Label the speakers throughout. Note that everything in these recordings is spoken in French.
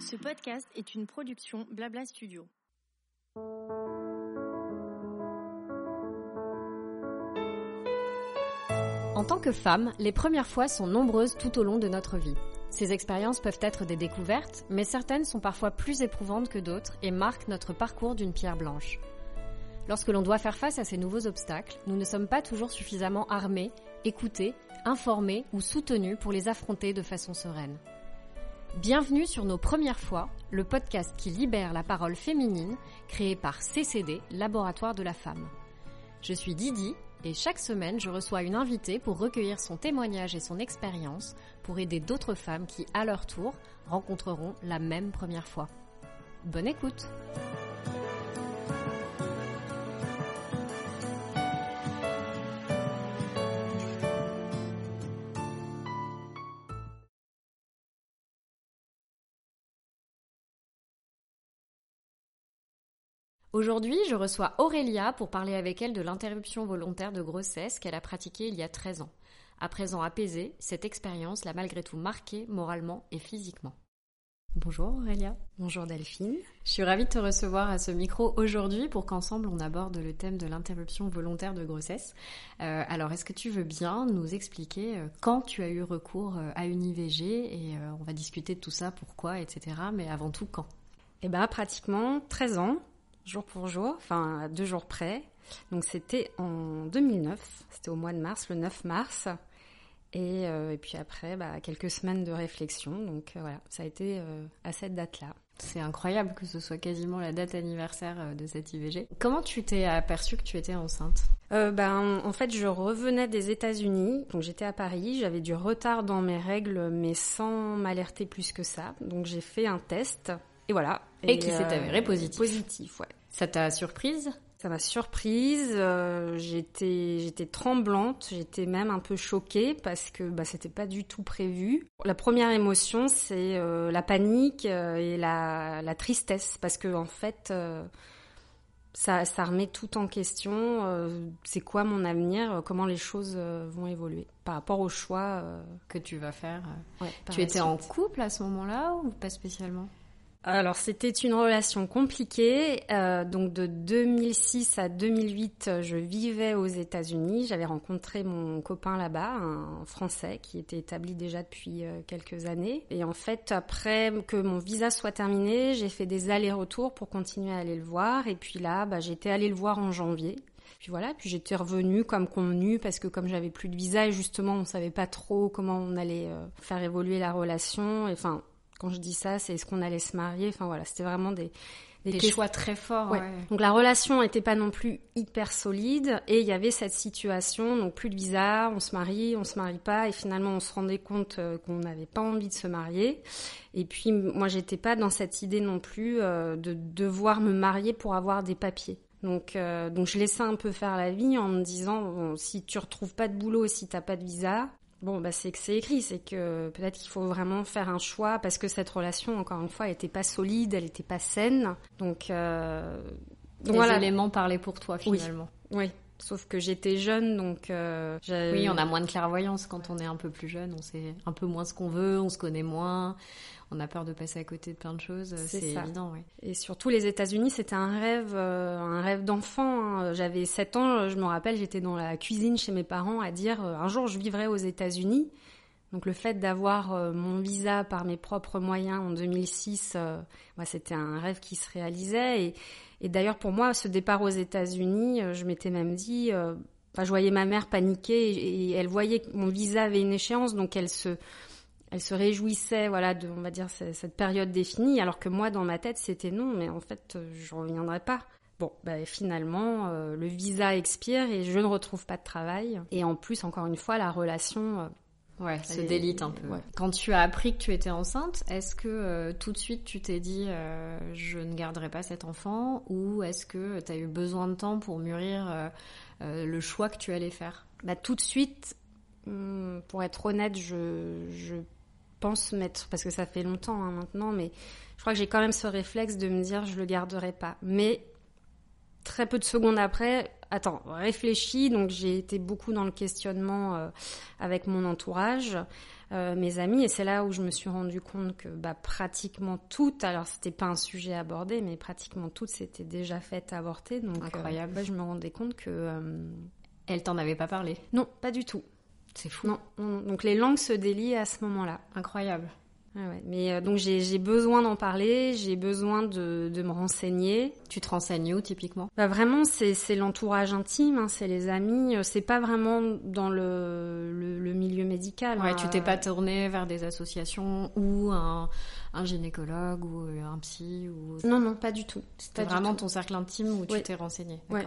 Speaker 1: Ce podcast est une production Blabla Studio.
Speaker 2: En tant que femme, les premières fois sont nombreuses tout au long de notre vie. Ces expériences peuvent être des découvertes, mais certaines sont parfois plus éprouvantes que d'autres et marquent notre parcours d'une pierre blanche. Lorsque l'on doit faire face à ces nouveaux obstacles, nous ne sommes pas toujours suffisamment armés, écoutés, informés ou soutenus pour les affronter de façon sereine. Bienvenue sur Nos Premières Fois, le podcast qui libère la parole féminine, créé par CCD, Laboratoire de la Femme. Je suis Didi et chaque semaine je reçois une invitée pour recueillir son témoignage et son expérience pour aider d'autres femmes qui, à leur tour, rencontreront la même première fois. Bonne écoute! Aujourd'hui, je reçois Aurélia pour parler avec elle de l'interruption volontaire de grossesse qu'elle a pratiquée il y a 13 ans. À présent apaisée, cette expérience l'a malgré tout marquée moralement et physiquement. Bonjour Aurélia.
Speaker 3: Bonjour Delphine.
Speaker 2: Je suis ravie de te recevoir à ce micro aujourd'hui pour qu'ensemble on aborde le thème de l'interruption volontaire de grossesse. Euh, alors est-ce que tu veux bien nous expliquer euh, quand tu as eu recours euh, à une IVG et on va discuter de tout ça, pourquoi, etc. Mais avant tout quand?
Speaker 3: Eh bien pratiquement 13 ans jour pour jour, enfin deux jours près. Donc c'était en 2009, c'était au mois de mars, le 9 mars. Et, euh, et puis après, bah, quelques semaines de réflexion. Donc euh, voilà, ça a été euh, à cette date-là.
Speaker 2: C'est incroyable que ce soit quasiment la date anniversaire de cette IVG. Comment tu t'es aperçue que tu étais enceinte?
Speaker 3: Ben, En fait, je revenais des États-Unis, donc j'étais à Paris, j'avais du retard dans mes règles, mais sans m'alerter plus que ça. Donc j'ai fait un test, et voilà.
Speaker 2: Et, qui s'est avéré positif.
Speaker 3: Positif, ouais.
Speaker 2: Ça t'a surprise?
Speaker 3: Ça m'a surprise, euh, j'étais j'étais tremblante, j'étais même un peu choquée parce que bah c'était pas du tout prévu. La première émotion c'est euh, la panique euh, et la, la, tristesse parce que en fait ça ça remet tout en question. c'est quoi mon avenir Comment les choses vont évoluer par rapport au choix
Speaker 2: que tu vas faire Tu étais en couple à ce moment-là ou pas spécialement?
Speaker 3: Alors c'était une relation compliquée. Euh, donc de 2006 à 2008, je vivais aux États-Unis. J'avais rencontré mon copain là-bas, un Français qui était établi déjà depuis euh, quelques années. Et en fait, après que mon visa soit terminé, j'ai fait des allers-retours pour continuer à aller le voir. Et puis là, bah, j'étais allée le voir en janvier. Puis voilà, puis j'étais revenue comme convenu parce que comme j'avais plus de visa et justement on savait pas trop comment on allait euh, faire évoluer la relation. Enfin, quand je dis ça, c'est est-ce qu'on allait se marier? Enfin voilà, c'était vraiment des,
Speaker 2: des, choix très forts. Ouais.
Speaker 3: Donc la relation n'était pas non plus hyper solide et il y avait cette situation, donc plus de visa, on se marie, on se marie pas et finalement on se rendait compte euh, qu'on n'avait pas envie de se marier. Et puis moi j'étais pas dans cette idée non plus euh, de devoir me marier pour avoir des papiers. Donc, euh, donc je laissais un peu faire la vie en me disant bon, si tu retrouves pas de boulot, si t'as pas de visa, Bon, bah c'est que c'est écrit, c'est que peut-être qu'il faut vraiment faire un choix parce que cette relation, encore une fois, elle n'était pas solide, elle n'était pas saine. Donc, euh,
Speaker 2: donc Les éléments parlaient pour toi finalement.
Speaker 3: Oui. Sauf que j'étais jeune, donc euh,
Speaker 2: oui, on a moins de clairvoyance quand on est un peu plus jeune. On sait un peu moins ce qu'on veut, on se connaît moins on a peur de passer à côté de plein de choses, c'est évident. Oui.
Speaker 3: Et surtout les États-Unis, c'était un rêve, euh, un rêve d'enfant. Hein. J'avais 7 ans, je me rappelle, j'étais dans la cuisine chez mes parents à dire euh, un jour je vivrai aux États-Unis. Donc le fait d'avoir euh, mon visa par mes propres moyens en 2006, moi c'était un rêve qui se réalisait. Et, et d'ailleurs pour moi, ce départ aux États-Unis, je m'étais même dit, enfin, je voyais ma mère paniquer et, et elle voyait que mon visa avait une échéance, donc elle se elle se réjouissait, voilà, de, on va dire, cette période définie, alors que moi, dans ma tête, c'était non, mais en fait, euh, je reviendrai pas. Bon, bah, finalement, euh, le visa expire et je ne retrouve pas de travail. Et en plus, encore une fois, la relation... Euh,
Speaker 2: ouais, se délite un peu. Quand tu as appris que tu étais enceinte, est-ce que tout de suite tu t'es dit je ne garderai pas cet enfant ou est-ce que tu as eu besoin de temps pour mûrir le choix que tu allais faire?
Speaker 3: Bah, Tout de suite, hmm, pour être honnête, je, je pense mettre, parce que ça fait longtemps hein, maintenant, mais je crois que j'ai quand même ce réflexe de me dire je le garderai pas. Mais très peu de secondes après, attends, réfléchis. Donc j'ai été beaucoup dans le questionnement euh, avec mon entourage. euh, mes amis, et c'est là où je me suis rendu compte que bah, pratiquement toutes, alors c'était pas un sujet abordé, mais pratiquement toutes s'étaient déjà faites avorter. Donc,
Speaker 2: Incroyable.
Speaker 3: bah, je me rendais compte que euh,
Speaker 2: Elle t'en avait pas parlé?
Speaker 3: non, pas du tout.
Speaker 2: C'est fou.
Speaker 3: Non, non, donc les langues se délient à ce moment-là.
Speaker 2: Incroyable.
Speaker 3: Ouais, ouais. Mais euh, donc j'ai besoin d'en parler, j'ai besoin de, de me renseigner.
Speaker 2: Tu te renseignes où typiquement?
Speaker 3: Bah vraiment, c'est l'entourage intime, hein, c'est les amis. euh, C'est pas vraiment dans le, le, le milieu médical.
Speaker 2: Ouais,
Speaker 3: hein.
Speaker 2: tu t'es pas tourné vers des associations ou un, un gynécologue ou un psy ou
Speaker 3: Non, non, pas du tout.
Speaker 2: c'était vraiment
Speaker 3: tout.
Speaker 2: ton cercle intime où tu t'es renseigné.
Speaker 3: Ouais.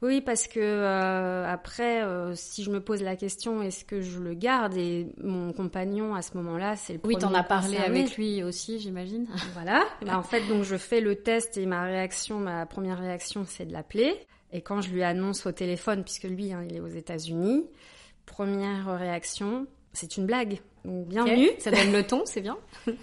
Speaker 3: Oui, parce que euh, après, euh, si je me pose la question, est-ce que je le garde? Et mon compagnon à ce moment-là, c'est le
Speaker 2: Oui, t'en as parlé
Speaker 3: concerné.
Speaker 2: avec lui aussi, j'imagine.
Speaker 3: Voilà. Bah, en fait, donc je fais le test et ma réaction, ma première réaction, c'est de l'appeler. Et quand je lui annonce au téléphone, puisque lui, hein, il est aux États-Unis, première réaction, c'est une blague. Donc bienvenue.
Speaker 2: Ça donne le ton, c'est bien.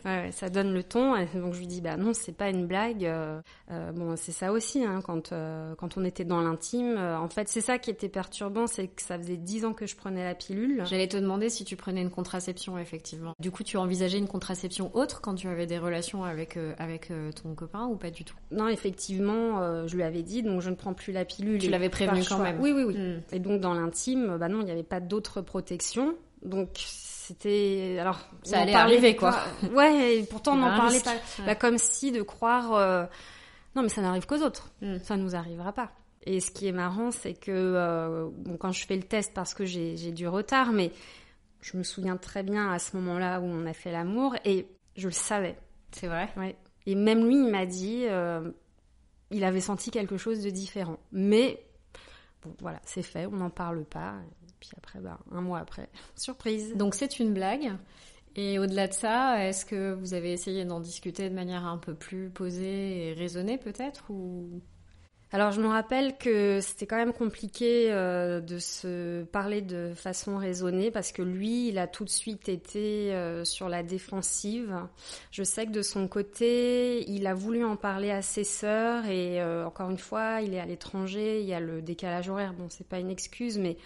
Speaker 3: Ouais, ça donne le ton. Et donc je lui dis bah non, c'est pas une blague. Euh, euh, bon, c'est ça aussi. Hein, quand euh, quand on était dans l'intime, euh, en fait, c'est ça qui était perturbant, c'est que ça faisait dix ans que je prenais la pilule.
Speaker 2: J'allais te demander si tu prenais une contraception, effectivement. Du coup, tu envisageais une contraception autre quand tu avais des relations avec, euh, avec ton copain ou pas du tout?
Speaker 3: Non, effectivement, euh, je lui avais dit donc je ne prends plus la pilule.
Speaker 2: Tu l'avais prévenu quand
Speaker 3: choix-
Speaker 2: même.
Speaker 3: Oui, oui, oui.
Speaker 2: Hmm.
Speaker 3: Et donc dans l'intime, bah non, il n'y avait pas d'autre protection. Donc c'était alors
Speaker 2: Ça allait arriver,
Speaker 3: pas- Ouais, et pourtant on n'en parlait
Speaker 2: risque.
Speaker 3: pas.
Speaker 2: Ouais.
Speaker 3: Bah, comme si de croire euh, non mais ça n'arrive qu'aux autres.
Speaker 2: Mm.
Speaker 3: Ça nous arrivera pas. Et ce qui est marrant, c'est que euh, bon, quand je fais le test parce que j'ai j'ai du retard, mais je me souviens très bien à ce moment-là où on a fait l'amour et je le savais.
Speaker 2: C'est vrai
Speaker 3: Ouais. Et même lui, il m'a dit, euh, il avait senti quelque chose de différent. Mais bon, voilà, c'est fait, on n'en parle pas. Puis après, bah, un mois après, surprise.
Speaker 2: Donc c'est une blague. Et au-delà de ça, est-ce que vous avez essayé d'en discuter de manière un peu plus posée et raisonnée peut-être ou?
Speaker 3: Alors je me rappelle que c'était quand même compliqué euh, de se parler de façon raisonnée parce que lui, il a tout de suite été euh, sur la défensive. Je sais que de son côté, il a voulu en parler à ses sœurs et euh, encore une fois, il est à l'étranger, il y a le décalage horaire. Bon, c'est pas une excuse, mais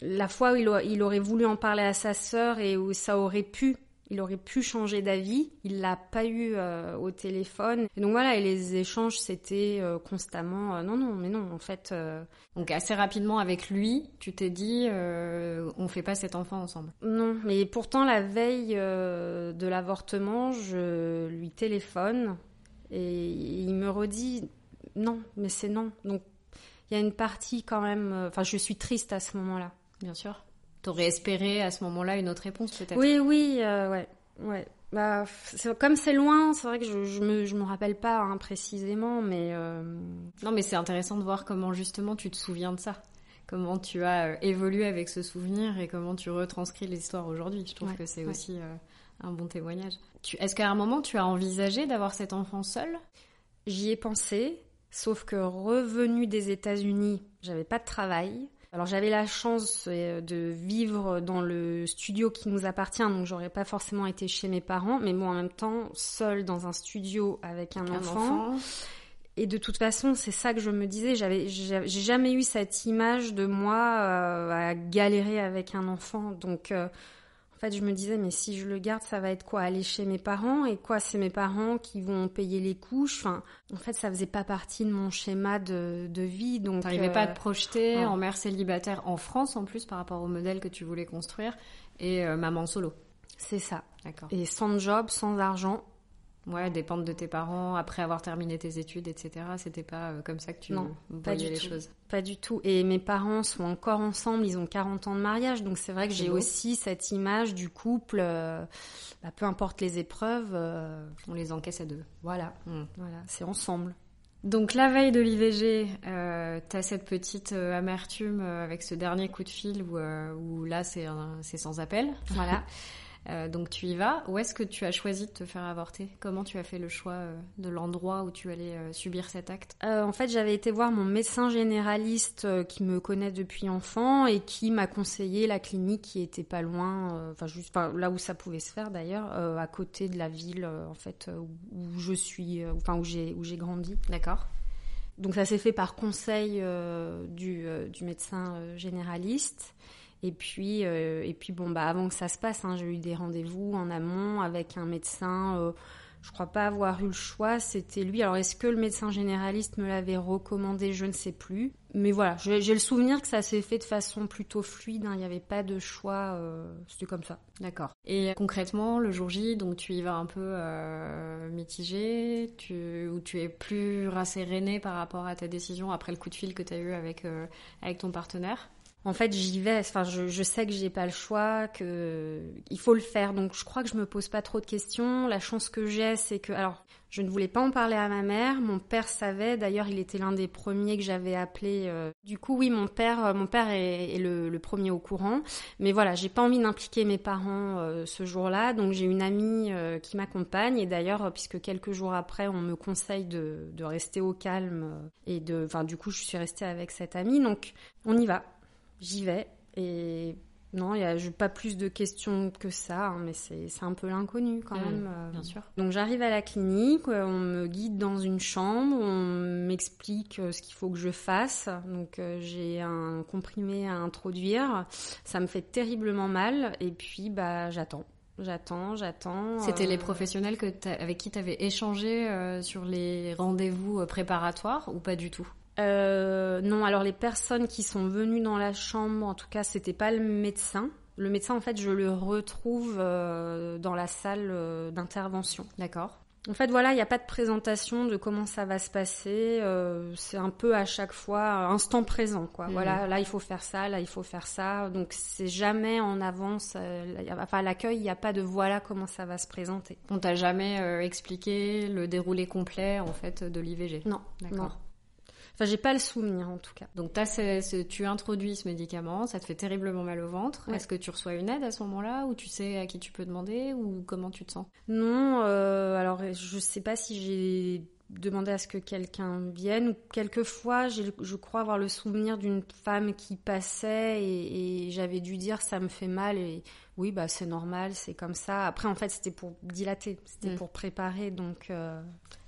Speaker 3: la fois où il, a- il aurait voulu en parler à sa sœur et où ça aurait pu, il aurait pu changer d'avis, il l'a pas eu euh, au téléphone. Et donc voilà, et les échanges c'était euh, constamment euh, non non mais non en fait
Speaker 2: Donc assez rapidement avec lui, tu t'es dit on fait pas cet enfant ensemble.
Speaker 3: non. Mais pourtant la veille de l'avortement, je lui téléphone et il me redit non mais c'est non. Donc il y a une partie quand même. Enfin je suis triste à ce moment-là.
Speaker 2: Bien sûr. T'aurais espéré à ce moment-là une autre réponse peut-être.
Speaker 3: Oui, oui, euh, ouais, ouais. Bah, comme c'est loin, c'est vrai que je, je me, je me rappelle pas hein, précisément, mais euh,
Speaker 2: Non mais c'est intéressant de voir comment justement tu te souviens de ça. Comment tu as euh, évolué avec ce souvenir et comment tu retranscris l'histoire aujourd'hui. Je trouve
Speaker 3: Ouais,
Speaker 2: que c'est
Speaker 3: ouais.
Speaker 2: aussi euh, un bon témoignage. Est-ce qu'à un moment tu as envisagé d'avoir cet enfant seul?
Speaker 3: J'y ai pensé. Sauf que revenu des États-Unis, j'avais pas de travail. Alors j'avais la chance euh, de vivre dans le studio qui nous appartient, donc j'aurais pas forcément été chez mes parents, mais bon en même temps seule dans un studio avec un,
Speaker 2: Un
Speaker 3: enfant. Et de toute façon, c'est ça que je me disais. J'avais, j'ai jamais eu cette image de moi euh, à galérer avec un enfant. Donc, euh, fait, je me disais, mais si je le garde, ça va être quoi Aller chez mes parents? Et quoi C'est mes parents qui vont payer les couches? Enfin, en fait, ça faisait pas partie de mon schéma de, de vie. Donc,
Speaker 2: T'arrivais
Speaker 3: euh,
Speaker 2: pas à te projeter
Speaker 3: ouais.
Speaker 2: en mère célibataire en France en plus par rapport au modèle que tu voulais construire et euh, maman solo.
Speaker 3: c'est ça.
Speaker 2: D'accord.
Speaker 3: Et sans job, sans argent.
Speaker 2: Ouais, dépendre de tes parents après avoir terminé tes études, etc. C'était pas euh, comme ça que tu
Speaker 3: Non, pas du
Speaker 2: les
Speaker 3: tout.
Speaker 2: choses.
Speaker 3: Pas du tout. Et mes parents sont encore ensemble, ils ont 40 ans de mariage, donc c'est vrai que j'ai aussi cette image du couple, euh, bah, peu importe les épreuves, euh,
Speaker 2: On les encaisse à deux.
Speaker 3: voilà,
Speaker 2: Hmm.
Speaker 3: voilà, c'est ensemble.
Speaker 2: Donc la veille de l'IVG, euh, t'as cette petite euh, amertume euh, avec ce dernier coup de fil où, où là c'est sans appel.
Speaker 3: Voilà.
Speaker 2: Euh, donc tu y vas. Où est-ce que tu as choisi de te faire avorter? Comment tu as fait le choix euh, de l'endroit où tu allais euh, subir cet acte?
Speaker 3: En fait, j'avais été voir mon médecin généraliste qui me connaît depuis enfant et qui m'a conseillé la clinique qui était pas loin, enfin juste là où ça pouvait se faire d'ailleurs, à côté de la ville en fait où, je suis, enfin où j'ai où j'ai grandi.
Speaker 2: D'accord.
Speaker 3: Donc ça s'est fait par conseil euh, du, euh, du médecin euh, généraliste. Et puis, et puis bon, bah, avant que ça se passe, hein, j'ai eu des rendez-vous en amont avec un médecin je crois pas avoir eu le choix, c'était lui. Alors est-ce que le médecin généraliste me l'avait recommandé? Je ne sais plus. Mais voilà, j'ai le souvenir que ça s'est fait de façon plutôt fluide. Hein. Il n'y avait pas de choix, euh, c'était comme ça.
Speaker 2: D'accord. Et concrètement, le jour J, donc tu y vas un peu euh, mitigé, tu, ou tu es plus rasséréné par rapport à ta décision après le coup de fil que tu as eu avec, euh, avec ton partenaire?
Speaker 3: En fait, j'y vais. Enfin, je, sais que j'ai pas le choix, que il faut le faire. Donc, je crois que je me pose pas trop de questions. La chance que j'ai, c'est que, alors, je ne voulais pas en parler à ma mère. Mon père savait. D'ailleurs, il était l'un des premiers que j'avais appelé. Euh. Du coup, oui, mon père, euh, mon père est, le, premier au courant. Mais voilà, j'ai pas envie d'impliquer mes parents euh, ce jour-là. Donc, j'ai une amie qui m'accompagne. Et d'ailleurs, puisque quelques jours après, on me conseille de, de rester au calme et de, enfin, du coup, je suis restée avec cette amie. Donc, on y va j'y vais. Et non, il n'y a pas plus de questions que ça, hein, mais c'est un peu l'inconnu quand mmh, même.
Speaker 2: Euh. bien sûr.
Speaker 3: Donc j'arrive à la clinique, euh, on me guide dans une chambre, on m'explique euh, ce qu'il faut que je fasse. Donc j'ai un comprimé à introduire, ça me fait terriblement mal, et puis bah j'attends. J'attends, j'attends.
Speaker 2: C'était les professionnels que avec qui tu avais échangé sur les rendez-vous préparatoires ou pas du tout?
Speaker 3: Euh, non, alors les personnes qui sont venues dans la chambre, en tout cas, c'était pas le médecin. Le médecin, en fait, je le retrouve euh, dans la salle euh, d'intervention.
Speaker 2: D'accord?
Speaker 3: En fait, voilà, il n'y a pas de présentation de comment ça va se passer. c'est un peu à chaque fois instant présent, quoi. Mmh. Voilà, là il faut faire ça, là il faut faire ça. Donc c'est jamais en avance. enfin, à l'accueil, il n'y a pas de voilà comment ça va se présenter.
Speaker 2: On t'a jamais expliqué le déroulé complet en fait de l'IVG.
Speaker 3: Non, d'accord. Enfin, j'ai pas le souvenir en tout cas.
Speaker 2: Donc tu introduis ce médicament, ça te fait terriblement mal au ventre. Est-ce que tu reçois une aide à ce moment-là ou tu sais à qui tu peux demander ou comment tu te sens?
Speaker 3: Non, euh, alors je sais pas si j'ai demandé à ce que quelqu'un vienne quelquefois je crois avoir le souvenir d'une femme qui passait et, j'avais dû dire ça me fait mal et oui bah c'est normal c'est comme ça après en fait c'était pour dilater c'était mm. pour préparer donc euh,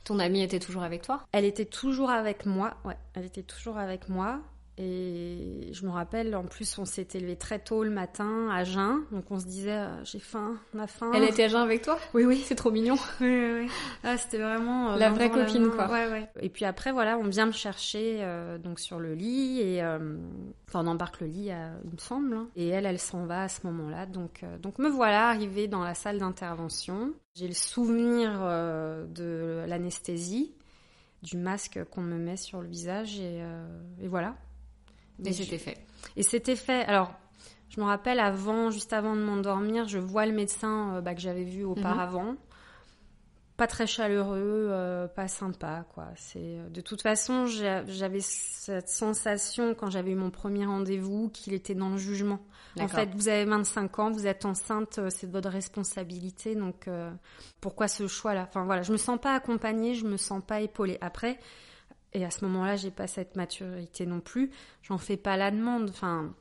Speaker 2: ton amie était toujours avec toi?
Speaker 3: Elle était toujours avec moi, ouais. Elle était toujours avec moi. Et je me rappelle, en plus, on s'était levé très tôt le matin à jeun. Donc on se disait, euh, j'ai faim, on a faim.
Speaker 2: Elle était à jeun avec toi?
Speaker 3: Oui, oui.
Speaker 2: C'est trop mignon.
Speaker 3: Oui, oui, oui. Ah, c'était vraiment...
Speaker 2: Euh, la vraie copine, quoi.
Speaker 3: Ouais, ouais. Et puis après, voilà, on vient me chercher euh, donc sur le lit. Et enfin, on embarque le lit, il me semble. Hein. Et elle, elle s'en va à ce moment-là. Donc, donc me voilà arrivée dans la salle d'intervention. J'ai le souvenir de l'anesthésie du masque qu'on me met sur le visage et, et voilà.
Speaker 2: Et c'était fait.
Speaker 3: Et c'était fait. Alors, je me rappelle avant, juste avant de m'endormir, je vois le médecin euh, bah, que j'avais vu auparavant. Pas très chaleureux, euh, pas sympa, quoi. C'est euh, de toute façon, j'avais cette sensation quand j'avais eu mon premier rendez-vous qu'il était dans le jugement. En fait, vous avez 25 ans, vous êtes enceinte, c'est de votre responsabilité, donc pourquoi ce choix-là? Enfin voilà, je me sens pas accompagnée, je me sens pas épaulée. Après, et à ce moment-là, j'ai pas cette maturité non plus. J'en fais pas la demande. Enfin.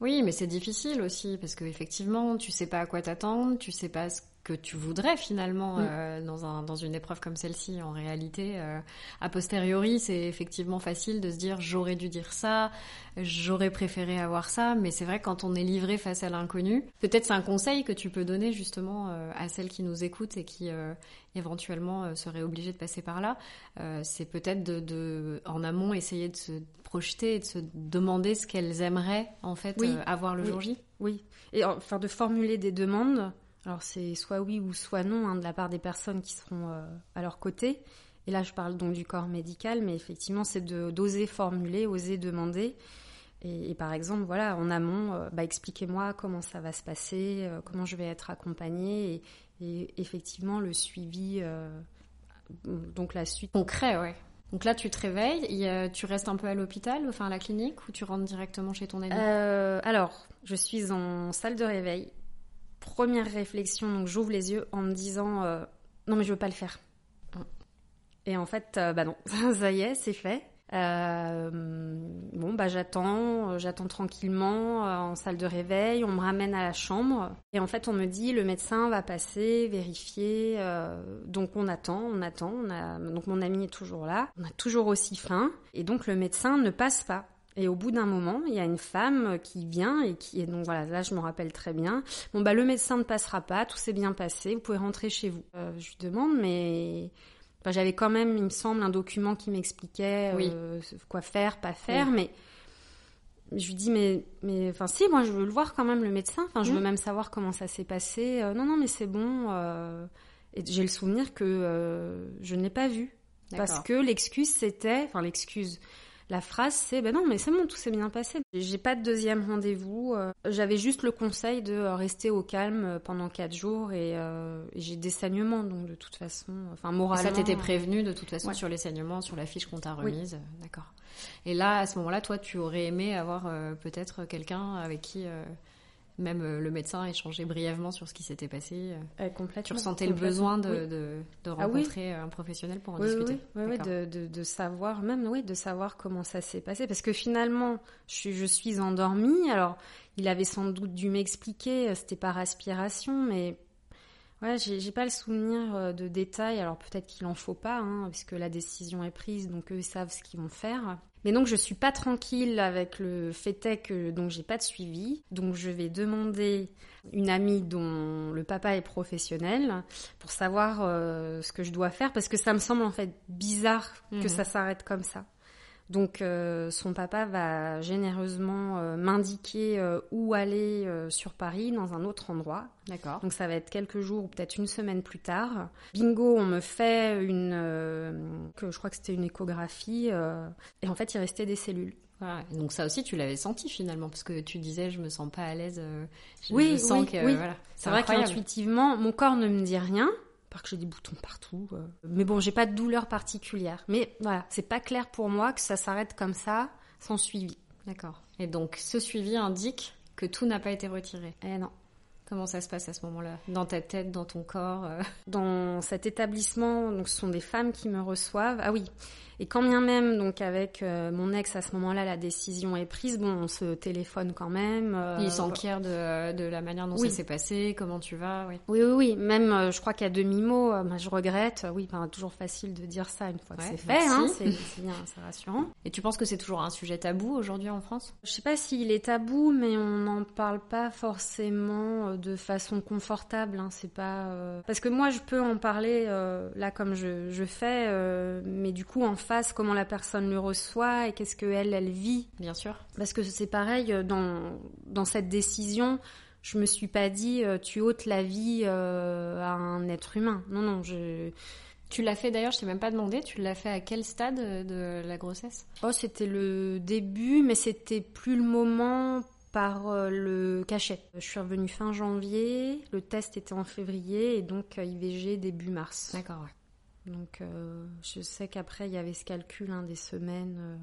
Speaker 2: Oui, mais c'est difficile aussi parce que effectivement, tu sais pas à quoi t'attendre, tu sais pas ce que tu voudrais finalement mm. euh, dans, un, dans une épreuve comme celle-ci. En réalité, euh, a posteriori, c'est effectivement facile de se dire j'aurais dû dire ça, j'aurais préféré avoir ça, mais c'est vrai quand on est livré face à l'inconnu, peut-être c'est un conseil que tu peux donner justement euh, à celles qui nous écoutent et qui éventuellement seraient obligées de passer par là, c'est peut-être de, de, en amont essayer de se projeter et de se demander ce qu'elles aimeraient en fait avoir le jour J.
Speaker 3: Oui, et enfin de formuler des demandes alors c'est soit oui ou soit non hein, de la part des personnes qui seront euh, à leur côté. Et là je parle donc du corps médical, mais effectivement c'est d'oser formuler, oser demander. Et, par exemple, voilà, en amont, euh, bah, expliquez-moi comment ça va se passer, euh, comment je vais être accompagnée, et, effectivement le suivi, donc la suite.
Speaker 2: Concret, ouais. Donc là, tu te réveilles, et, tu restes un peu à l'hôpital, enfin à la clinique, ou tu rentres directement chez ton ami?
Speaker 3: Alors, je suis en salle de réveil première réflexion, donc j'ouvre les yeux en me disant euh, non mais je veux pas le faire. Et en fait, euh, bah non, ça y est, c'est fait. Euh, bon bah j'attends, j'attends tranquillement en salle de réveil. On me ramène à la chambre et en fait on me dit le médecin va passer, vérifier. donc on attend, on attend. Donc mon ami est toujours là. On a toujours aussi faim et donc le médecin ne passe pas. Et au bout d'un moment, il y a une femme qui vient et qui et donc voilà, là je me rappelle très bien. Bon bah le médecin ne passera pas, tout s'est bien passé, vous pouvez rentrer chez vous. Euh, je lui demande mais j'avais quand même, il me semble, un document qui m'expliquait euh, quoi faire, pas faire, mais je lui dis mais mais enfin si moi je veux le voir quand même le médecin, enfin je veux mmh. même savoir comment ça s'est passé. Euh, non non mais c'est bon. et j'ai le souvenir que je ne l'ai pas vu parce que l'excuse c'était, enfin l'excuse la phrase c'est ben non mais c'est bon tout s'est bien passé. J'ai pas de deuxième rendez-vous. Euh, j'avais juste le conseil de euh, rester au calme euh, pendant quatre jours et, j'ai des saignements donc de toute façon, enfin moralement.
Speaker 2: ça t'était prévenu de toute façon sur les saignements, sur la fiche qu'on t'a remise, d'accord. Et là à ce moment-là toi tu aurais aimé avoir peut-être quelqu'un avec qui même euh, le médecin échangeait brièvement sur ce qui s'était passé.
Speaker 3: Euh, complètement.
Speaker 2: Tu ressentais le besoin de, de, de ah rencontrer un professionnel pour en discuter.
Speaker 3: Oui, oui, de, de, de, savoir, même oui, de savoir comment ça s'est passé. Parce que finalement, je suis, je suis endormie. Alors, il avait sans doute dû m'expliquer, euh, c'était par aspiration, mais Ouais, j'ai pas le souvenir de détails. Alors peut-être qu'il en faut pas, hein, puisque la décision est prise, donc eux savent ce qu'ils vont faire. Mais donc je suis pas tranquille avec le fait est que donc j'ai pas de suivi. Donc je vais demander une amie dont le papa est professionnel pour savoir euh, ce que je dois faire parce que ça me semble en fait bizarre que mhm. ça s'arrête comme ça. Donc euh, son papa va généreusement euh, m'indiquer euh, où aller sur Paris dans un autre endroit.
Speaker 2: D'accord.
Speaker 3: Donc ça va être quelques jours ou peut-être une semaine plus tard. Bingo, on me fait une, que je crois que c'était une échographie et en fait il restait des cellules.
Speaker 2: donc ça aussi tu l'avais senti finalement parce que tu disais je me sens pas à l'aise.
Speaker 3: oui, oui, oui. C'est vrai qu'intuitivement mon corps ne me dit rien que j'ai des boutons partout. Euh. Mais bon, j'ai pas de douleur particulière. Mais voilà, c'est pas clair pour moi que ça s'arrête comme ça, sans suivi.
Speaker 2: D'accord. Et donc, ce suivi indique que tout n'a pas été retiré.
Speaker 3: Eh non.
Speaker 2: Comment ça se passe à ce moment-là? Dans ta tête, dans ton corps euh?
Speaker 3: Dans cet établissement, donc ce sont des femmes qui me reçoivent. Ah oui, et quand bien même, donc avec euh, mon ex à ce moment-là, la décision est prise, bon, on se téléphone quand même.
Speaker 2: Euh, il s'enquiert de, de, la manière dont ça s'est passé, comment tu vas,
Speaker 3: oui. Oui, oui, oui. Même, euh, je crois qu'à demi-mot, bah, je regrette. Oui, ben, toujours facile de dire ça une fois que c'est fait, hein, c'est bien, c'est rassurant.
Speaker 2: Et tu penses que c'est toujours un sujet tabou aujourd'hui en France?
Speaker 3: Je sais pas s'il est tabou, mais on n'en parle pas forcément de façon confortable. Hein, c'est pas parce que moi, je peux en parler là comme je, je fais, mais du coup, en face, comment la personne le reçoit et qu'est-ce qu'elle, elle vit.
Speaker 2: Bien sûr.
Speaker 3: Parce que c'est pareil, euh, dans, dans cette décision, je me suis pas dit euh, tu ôtes la vie euh, à un être humain. Non, non, je.
Speaker 2: Tu l'as fait d'ailleurs, je t'ai même pas demandé, tu l'as fait à quel stade de la grossesse?
Speaker 3: Oh, c'était le début, mais c'était plus le moment par le cachet. Je suis revenue fin janvier, le test était en février et donc IVG début mars.
Speaker 2: D'accord, ouais.
Speaker 3: Donc euh, je sais qu'après il y avait ce calcul hein, des semaines, euh,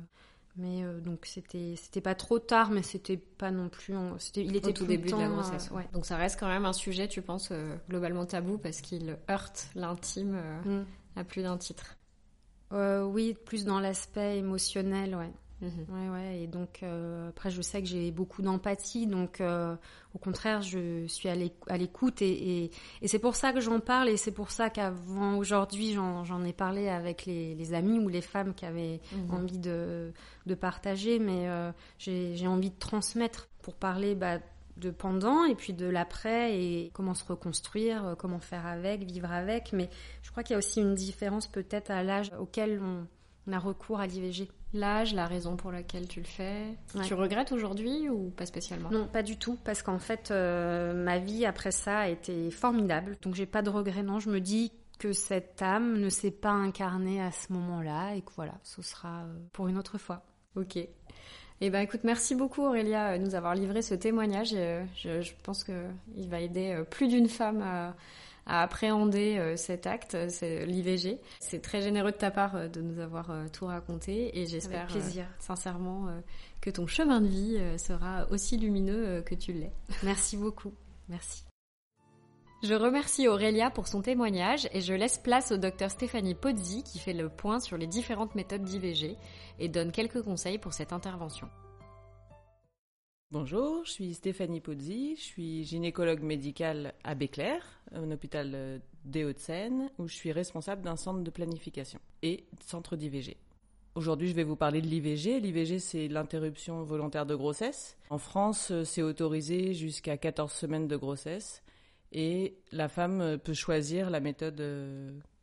Speaker 3: mais euh, donc c'était c'était pas trop tard, mais c'était pas non plus. il était
Speaker 2: tout début de la grossesse. Ouais. Donc ça reste quand même un sujet, tu penses globalement tabou parce qu'il heurte l'intime mm. à plus d'un titre.
Speaker 3: oui, plus dans l'aspect émotionnel, ouais. Mhm. Ouais, ouais. Et donc, euh, après, je sais que j'ai beaucoup d'empathie. Donc, euh, au contraire, je suis à l'écoute. Et, et, et c'est pour ça que j'en parle. Et c'est pour ça qu'avant aujourd'hui, j'en ai parlé avec les, les, amis ou les femmes qui avaient mhm. envie de, de, partager. Mais euh, j'ai envie de transmettre pour parler bah, de pendant et puis de l'après et comment se reconstruire, comment faire avec, vivre avec. Mais je crois qu'il y a aussi une différence peut-être à l'âge auquel on, on a recours à l'IVG.
Speaker 2: L'âge, la raison pour laquelle tu le fais. Tu regrettes aujourd'hui ou pas spécialement?
Speaker 3: Non, pas du tout, parce qu'en fait, euh, ma vie après ça a été formidable. Donc j'ai pas de regrets, non. Je me dis que cette âme ne s'est pas incarnée à ce moment-là et que voilà, ce sera euh, pour une autre fois.
Speaker 2: Ok. Eh ben écoute, merci beaucoup Aurélia de nous avoir livré ce témoignage. Euh, je, je pense qu'il va aider plus d'une femme à à appréhender euh, cet acte, c'est l'IVG. C'est très généreux de ta part euh, de nous avoir euh, tout raconté et j'espère sincèrement que ton chemin de vie sera aussi lumineux que tu l'es.
Speaker 3: Merci beaucoup. Merci.
Speaker 2: Je remercie Aurélia pour son témoignage et je laisse place au docteur Stéphanie Pozzi qui fait le point sur les différentes méthodes d'IVG et donne quelques conseils pour cette intervention.
Speaker 4: Bonjour, je suis Stéphanie Pozzi, je suis gynécologue médicale à Béclair, un hôpital des Hauts-de-Seine, où je suis responsable d'un centre de planification et centre d'IVG. Aujourd'hui, je vais vous parler de l'IVG. L'IVG, c'est l'interruption volontaire de grossesse. En France, c'est autorisé jusqu'à 14 semaines de grossesse et la femme peut choisir la méthode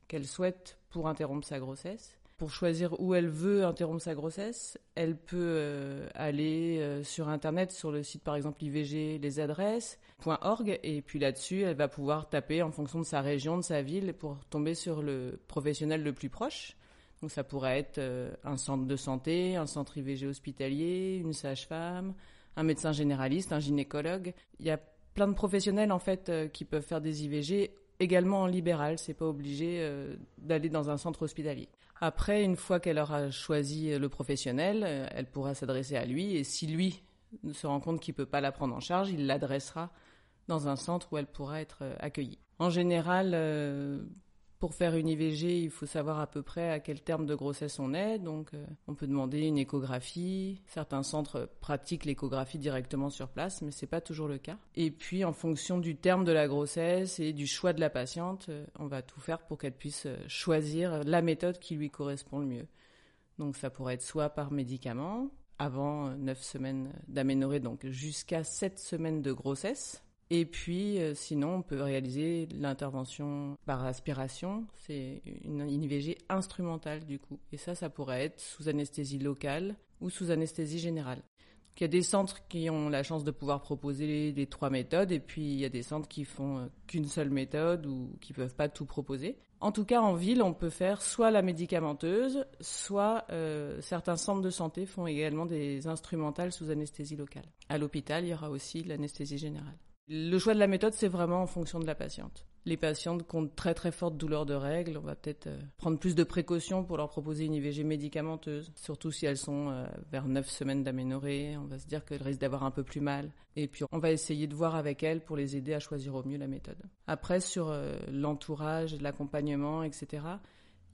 Speaker 4: qu'elle souhaite pour interrompre sa grossesse pour choisir où elle veut interrompre sa grossesse, elle peut euh, aller euh, sur internet sur le site par exemple IVG les adresses .org et puis là-dessus elle va pouvoir taper en fonction de sa région, de sa ville pour tomber sur le professionnel le plus proche. Donc ça pourrait être euh, un centre de santé, un centre IVG hospitalier, une sage-femme, un médecin généraliste, un gynécologue. Il y a plein de professionnels en fait qui peuvent faire des IVG également en libéral, c'est pas obligé d'aller dans un centre hospitalier. Après, une fois qu'elle aura choisi le professionnel, euh, elle pourra s'adresser à lui et si lui se rend compte qu'il peut pas la prendre en charge, il l'adressera dans un centre où elle pourra être euh, accueillie. En général, euh, pour faire une IVG, il faut savoir à peu près à quel terme de grossesse on est. Donc, euh, on peut demander une échographie. Certains centres pratiquent l'échographie directement sur place, mais c'est pas toujours le cas. Et puis, en fonction du terme de la grossesse et du choix de la patiente, on va tout faire pour qu'elle puisse choisir la méthode qui lui correspond le mieux. Donc, ça pourrait être soit par médicament, avant 9 semaines d'aménorrhée, donc jusqu'à 7 semaines de grossesse, et puis, euh, sinon, on peut réaliser l'intervention par aspiration. C'est une, IVG instrumentale, du coup. Et ça, ça pourrait être sous anesthésie locale ou sous anesthésie générale. il y a des centres qui ont la chance de pouvoir proposer les, trois méthodes, et puis il y a des centres qui font euh, qu'une seule méthode ou qui peuvent pas tout proposer. En tout cas, en ville, on peut faire soit la médicamenteuse, soit euh, certains centres de santé font également des instrumentales sous anesthésie locale. À l'hôpital, il y aura aussi l'anesthésie générale. Le choix de la méthode, c'est vraiment en fonction de la patiente. Les patientes qui ont très très fortes douleurs de règles, on va peut-être euh, prendre plus de précautions pour leur proposer une IVG médicamenteuse, surtout si elles sont euh, vers 9 semaines d'aménorrhée, on va se dire qu'elles risquent d'avoir un peu plus mal. Et puis on va essayer de voir avec elles pour les aider à choisir au mieux la méthode. Après, sur euh, l'entourage, l'accompagnement, etc.,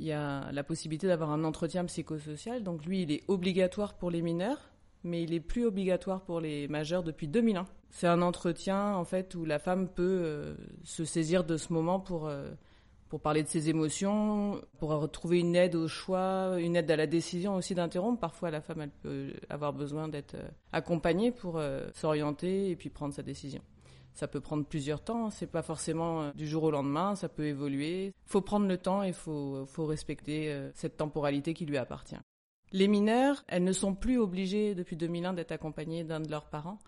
Speaker 4: il y a la possibilité d'avoir un entretien psychosocial. Donc lui, il est obligatoire pour les mineurs, mais il est plus obligatoire pour les majeurs depuis 2001. C'est un entretien en fait où la femme peut euh, se saisir de ce moment pour euh, pour parler de ses émotions, pour retrouver une aide au choix, une aide à la décision aussi d'interrompre. Parfois, la femme elle peut avoir besoin d'être euh, accompagnée pour s'orienter et puis prendre sa décision. Ça peut prendre plusieurs temps, c'est pas forcément du jour au lendemain, ça peut évoluer. Faut prendre le temps et faut, faut respecter cette temporalité qui lui appartient. Les mineurs, elles ne sont plus obligées depuis 2001 d'être accompagnées d'un de leurs parents.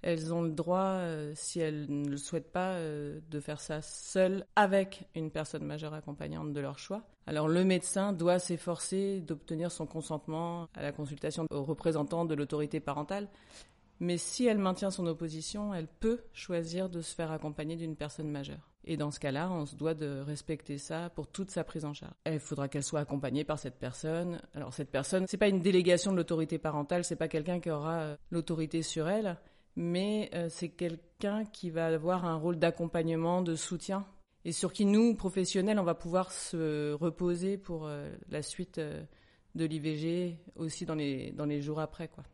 Speaker 4: Elles ont le droit, euh, si elles ne le souhaitent pas, euh, de faire ça seules avec une personne majeure accompagnante de leur choix. Alors le médecin doit s'efforcer d'obtenir son consentement à la consultation au représentant de l'autorité parentale. Mais si elle maintient son opposition, elle peut choisir de se faire accompagner d'une personne majeure. Et dans ce cas-là, on se doit de respecter ça pour toute sa prise en charge. Il faudra qu'elle soit accompagnée par cette personne. Alors cette personne, c'est pas une délégation de l'autorité parentale, c'est pas quelqu'un qui aura euh, l'autorité sur elle, mais euh, c'est quelqu'un qui va avoir un rôle d'accompagnement, de soutien, et sur qui nous, professionnels, on va pouvoir se reposer pour euh, la suite de l'IVG aussi dans les, dans les jours après. Quoi.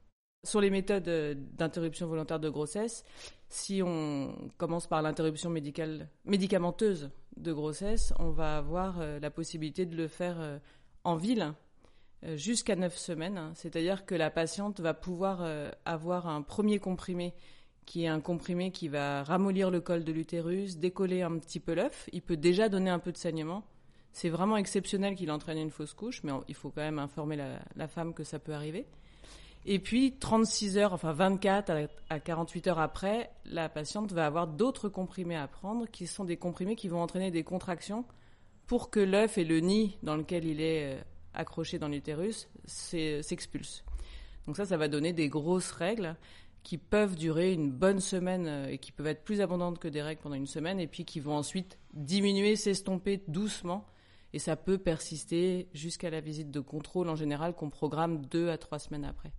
Speaker 4: Sur les méthodes d'interruption volontaire de grossesse, si on commence par l'interruption médicale, médicamenteuse de grossesse, on va avoir la possibilité de le faire en ville, euh, jusqu'à 9 semaines. C'est-à-dire que la patiente va pouvoir euh, avoir un premier comprimé qui est un comprimé qui va ramollir le col de l'utérus, décoller un petit peu l'œuf. Il peut déjà donner un peu de saignement. C'est vraiment exceptionnel qu'il entraîne une fausse couche, mais il faut quand même informer la, femme que ça peut arriver. Et puis, 36 heures, enfin 24 à 48 heures après, la patiente va avoir d'autres comprimés à prendre, qui sont des comprimés qui vont entraîner des contractions pour que l'œuf et le nid dans lequel il est euh, accrochés dans l'utérus s'expulsent. Donc ça, ça va donner des grosses règles qui peuvent durer une bonne semaine euh, et qui peuvent être plus abondantes que des règles pendant une semaine et puis qui vont ensuite diminuer, s'estomper doucement et ça peut persister jusqu'à la visite de contrôle en général qu'on programme deux à trois semaines après.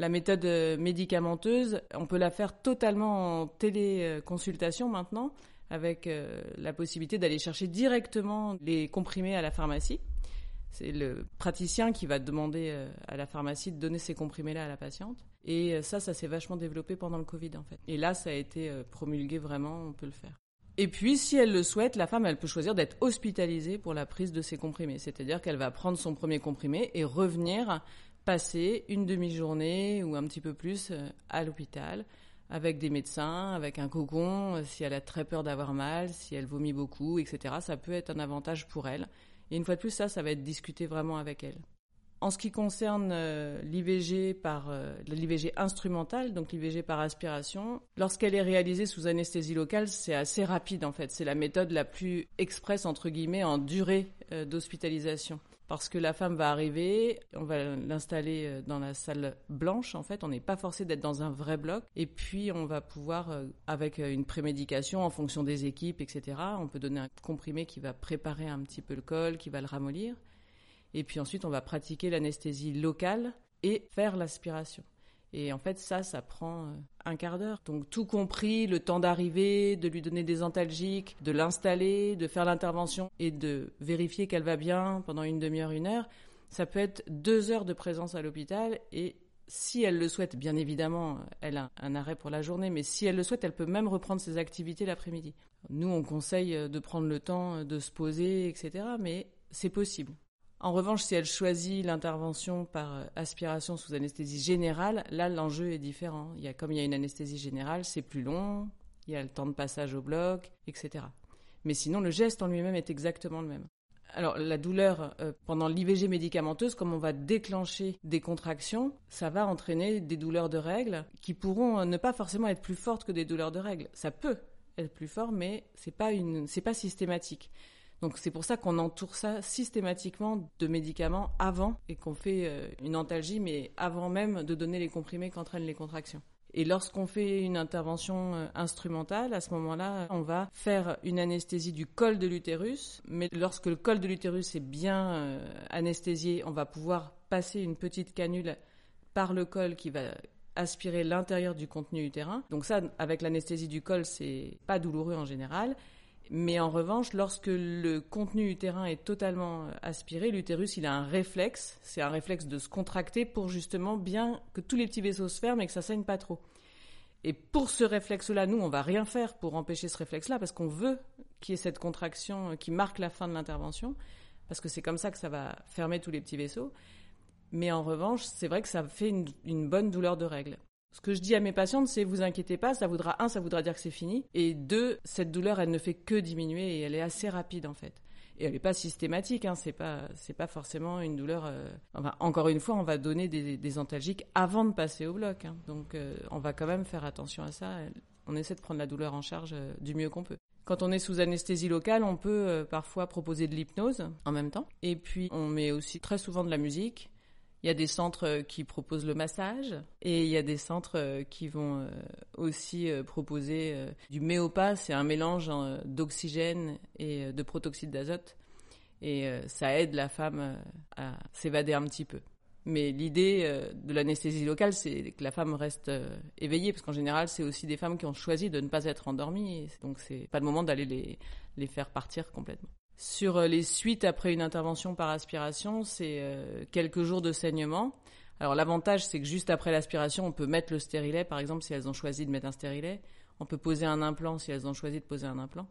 Speaker 4: La méthode euh, médicamenteuse, on peut la faire totalement en téléconsultation maintenant avec euh, la possibilité d'aller chercher directement les comprimés à la pharmacie c'est le praticien qui va demander euh, à la pharmacie de donner ces comprimés-là à la patiente. Et ça, ça s'est vachement développé pendant le Covid, en fait. Et là, ça a été promulgué vraiment, on peut le faire. Et puis, si elle le souhaite, la femme, elle peut choisir d'être hospitalisée pour la prise de ses comprimés. C'est-à-dire qu'elle va prendre son premier comprimé et revenir passer une demi-journée ou un petit peu plus euh, à l'hôpital avec des médecins, avec un cocon, euh, si elle a très peur d'avoir mal, si elle vomit beaucoup, etc. Ça peut être un avantage pour elle. Et une fois de plus, ça, ça va être discuté vraiment avec elle. En ce qui concerne euh, l'IVG par l'IVG instrumentale, donc l'IVG par aspiration, lorsqu'elle est réalisée sous anesthésie locale, c'est assez rapide en fait. C'est la méthode la plus express entre guillemets en durée d'hospitalisation. Parce que la femme va arriver, on va l'installer dans la salle blanche en fait, on n'est pas forcé d'être dans un vrai bloc. Et puis on va pouvoir, avec une prémédication en fonction des équipes, etc., on peut donner un comprimé qui va préparer un petit peu le col, qui va le ramollir. Et puis ensuite, on va pratiquer l'anesthésie locale et faire l'aspiration. Et en fait, ça, ça prend euh, un quart d'heure. Donc tout compris, le temps d'arriver, de lui donner des antalgiques, de l'installer, de faire l'intervention et de vérifier qu'elle va bien pendant une demi-heure, une heure, ça peut être deux heures de présence à l'hôpital et si elle le souhaite, bien évidemment, elle a un arrêt pour la journée, mais si elle le souhaite, elle peut même reprendre ses activités l'après-midi. Nous, on conseille de prendre le temps de se poser, etc., mais c'est possible. En revanche, si elle choisit l'intervention par euh, aspiration sous anesthésie générale, là, l'enjeu est différent. Il y a, comme il y a une anesthésie générale, c'est plus long, il y a le temps de passage au bloc, etc. Mais sinon, le geste en lui-même est exactement le même. Alors, la douleur euh, pendant l'IVG médicamenteuse, comme on va déclencher des contractions, ça va entraîner des douleurs de règles qui pourront euh, ne pas forcément être plus fortes que des douleurs de règles. Ça peut être plus fort, mais c'est pas c'est pas systématique. Donc c'est pour ça qu'on entoure ça systématiquement de médicaments avant et qu'on fait euh, une antalgie, mais avant même de donner les comprimés qu'entraînent les contractions. Et lorsqu'on fait une intervention euh, instrumentale, à ce moment-là, on va faire une anesthésie du col de l'utérus. Mais lorsque le col de l'utérus est bien euh, anesthésié, on va pouvoir passer une petite canule par le col qui va aspirer l'intérieur du contenu utérin. Donc ça, avec l'anesthésie du col, c'est pas douloureux en général. Mais en revanche, lorsque le contenu utérin est totalement euh, aspiré, l'utérus, il a un réflexe, c'est un réflexe de se contracter pour justement bien que tous les petits vaisseaux se ferment et que ça saigne pas trop. Et pour ce réflexe-là, nous, on va rien faire pour empêcher ce réflexe-là parce qu'on veut qu'il y ait cette contraction euh, qui marque la fin de l'intervention, parce que c'est comme ça que ça va fermer tous les petits vaisseaux. Mais en revanche, c'est vrai que ça fait une, une bonne douleur de règle. Ce que je dis à mes patientes, c'est vous inquiétez pas, ça voudra un, ça voudra dire que c'est fini, et deux, cette douleur, elle ne fait que diminuer et elle est assez rapide en fait. Et elle n'est pas systématique, hein, c'est pas pas forcément une douleur. Euh, enfin, encore une fois, on va donner des, des antalgiques avant de passer au bloc, hein. donc euh, on va quand même faire attention à ça. On essaie de prendre la douleur en charge euh, du mieux qu'on peut. Quand on est sous anesthésie locale, on peut parfois proposer de l'hypnose en même temps. Et puis, on met aussi très souvent de la musique. Il y a des centres euh, qui proposent le massage et il y a des centres euh, qui vont euh, aussi proposer du méopa, c'est un mélange d'oxygène et de protoxyde d'azote et ça aide la femme à s'évader un petit peu. Mais l'idée de l'anesthésie locale, c'est que la femme reste éveillée, parce qu'en général, c'est aussi des femmes qui ont choisi de ne pas être endormies, donc c'est pas le moment d'aller les, les faire partir complètement. Sur euh, les suites après une intervention par aspiration, c'est euh, quelques jours de saignement. Alors l'avantage, c'est que juste après l'aspiration, on peut mettre le stérilet, par exemple, si elles ont choisi de mettre un stérilet. On peut poser un implant si elles ont choisi de poser un implant.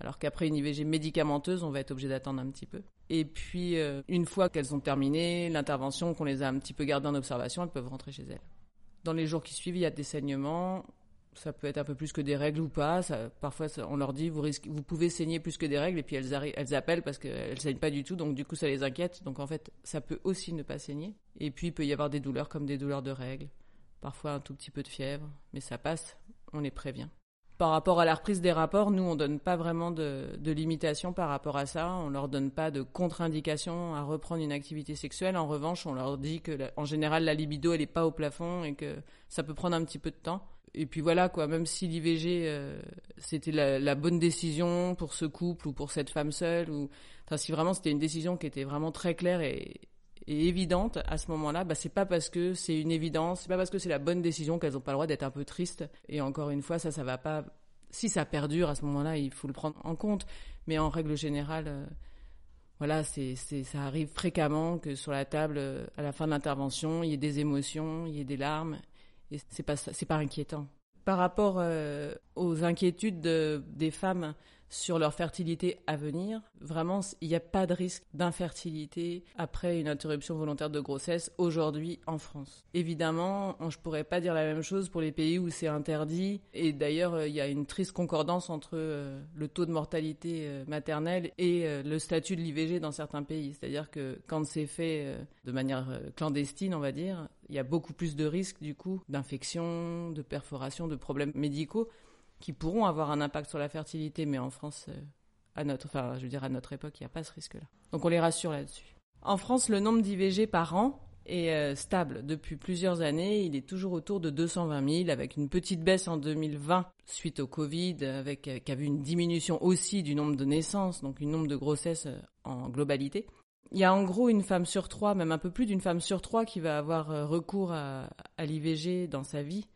Speaker 4: Alors qu'après une IVG médicamenteuse, on va être obligé d'attendre un petit peu. Et puis, euh, une fois qu'elles ont terminé l'intervention, qu'on les a un petit peu gardées en observation, elles peuvent rentrer chez elles. Dans les jours qui suivent, il y a des saignements ça peut être un peu plus que des règles ou pas. Parfois, on leur dit vous, pouvez saigner plus que des règles et puis elles, appellent parce qu'elles saignent pas du tout, donc du coup ça les inquiète. Donc en fait, ça peut aussi ne pas saigner. Et puis il peut y avoir des douleurs comme des douleurs de règles, parfois un tout petit peu de fièvre, mais ça passe, on les prévient. Par rapport à la reprise des rapports, nous on donne pas vraiment de, de limitation par rapport à ça. On leur donne pas de contre-indication à reprendre une activité sexuelle. En revanche, on leur dit que en général la libido elle est pas au plafond et que ça peut prendre un petit peu de temps et puis voilà quoi, même si l'IVG euh, c'était la, bonne décision pour ce couple ou pour cette femme seule ou enfin si vraiment c'était une décision qui était vraiment très claire et, évidente à ce moment-là, bah c'est pas parce que c'est une évidence, c'est pas parce que c'est la bonne décision qu'elles ont pas le droit d'être un peu tristes. Et encore une fois, ça ça va pas si ça perdure à ce moment-là, il faut le prendre en compte, mais en règle générale euh, voilà, c'est, ça arrive fréquemment que sur la table, euh, à la fin de l'intervention, il y ait des émotions, il y ait des larmes, c'est pas, c'est pas inquiétant. Par rapport euh, aux inquiétudes des femmes sur leur fertilité à venir. Vraiment, il n'y a pas de risque d'infertilité après une interruption volontaire de grossesse aujourd'hui en France. Évidemment, je ne pourrais pas dire la même chose pour les pays où c'est interdit. Et d'ailleurs, euh, il y a une triste concordance entre euh, le taux de mortalité euh, maternelle et le statut de l'IVG dans certains pays. C'est-à-dire que quand c'est fait de manière clandestine, on va dire, il y a beaucoup plus de risques du coup d'infection, de perforation, de problèmes médicaux qui pourront avoir un impact sur la fertilité, mais en France, euh, à notre, enfin, je veux dire, à notre époque, il n'y a pas ce risque-là. Donc on les rassure là-dessus. En France, le nombre d'IVG par an est euh, stable depuis plusieurs années. Il est toujours autour de 220 000, avec une petite baisse en 2020 suite au Covid, avec euh, qui a vu une diminution aussi du nombre de naissances, donc une nombre de grossesses en globalité. Il y a en gros une femme sur trois, même un peu plus d'une femme sur trois, qui va avoir recours à l'IVG dans sa vie.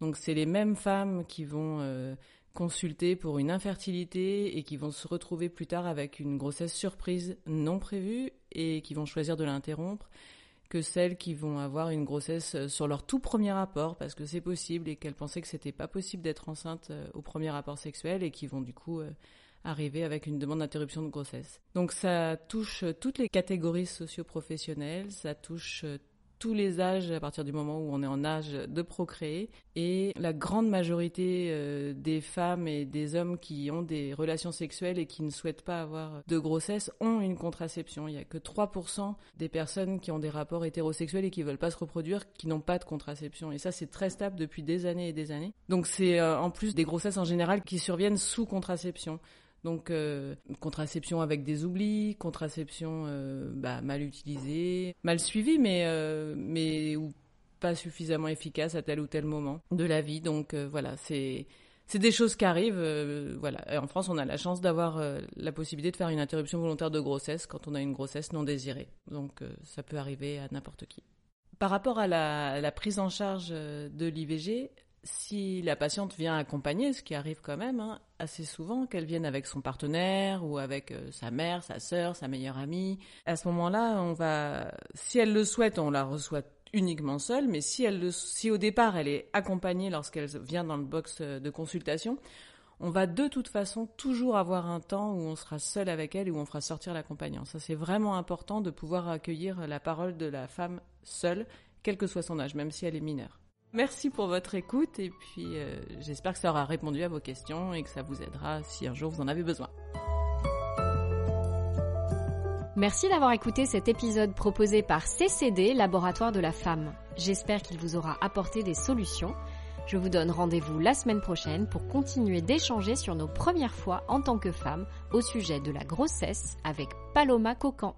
Speaker 4: Donc c'est les mêmes femmes qui vont euh, consulter pour une infertilité et qui vont se retrouver plus tard avec une grossesse surprise non prévue et qui vont choisir de l'interrompre que celles qui vont avoir une grossesse euh, sur leur tout premier rapport parce que c'est possible et qu'elles pensaient que c'était pas possible d'être enceinte euh, au premier rapport sexuel et qui vont du coup arriver avec une demande d'interruption de grossesse. Donc ça touche toutes les catégories socio-professionnelles, ça touche tous les âges à partir du moment où on est en âge de procréer. Et la grande majorité euh, des femmes et des hommes qui ont des relations sexuelles et qui ne souhaitent pas avoir de grossesse ont une contraception. Il n'y a que 3% des personnes qui ont des rapports hétérosexuels et qui ne veulent pas se reproduire qui n'ont pas de contraception. Et ça, c'est très stable depuis des années et des années. Donc c'est euh, en plus des grossesses en général qui surviennent sous contraception. Donc euh, contraception avec des oublis, contraception euh, bah, mal utilisée, mal suivie, mais euh, mais ou pas suffisamment efficace à tel ou tel moment de la vie. Donc voilà, c'est c'est des choses qui arrivent. voilà. en France, on a la chance d'avoir la possibilité de faire une interruption volontaire de grossesse quand on a une grossesse non désirée. Donc ça peut arriver à n'importe qui. Par rapport à la, la, prise en charge de l'IVG, si la patiente vient accompagner, ce qui arrive quand même hein, assez souvent, qu'elle vienne avec son partenaire ou avec euh, sa mère, sa sœur, sa meilleure amie, à ce moment-là, on va, si elle le souhaite, on la reçoit uniquement seule, mais si elle, si au départ elle est accompagnée lorsqu'elle vient dans le box euh, de consultation, on va de toute façon toujours avoir un temps où on sera seul avec elle et où on fera sortir l'accompagnant. Ça, c'est vraiment important de pouvoir accueillir la parole de la femme seule, quel que soit son âge, même si elle est mineure. Merci pour votre écoute et puis euh, j'espère que ça aura répondu à vos questions et que ça vous aidera si un jour vous en avez besoin.
Speaker 2: Merci d'avoir écouté cet épisode proposé par CCD, Laboratoire de la Femme. J'espère qu'il vous aura apporté des solutions. Je vous donne rendez-vous la semaine prochaine pour continuer d'échanger sur nos premières fois en tant que femme au sujet de la grossesse avec Paloma Cocan.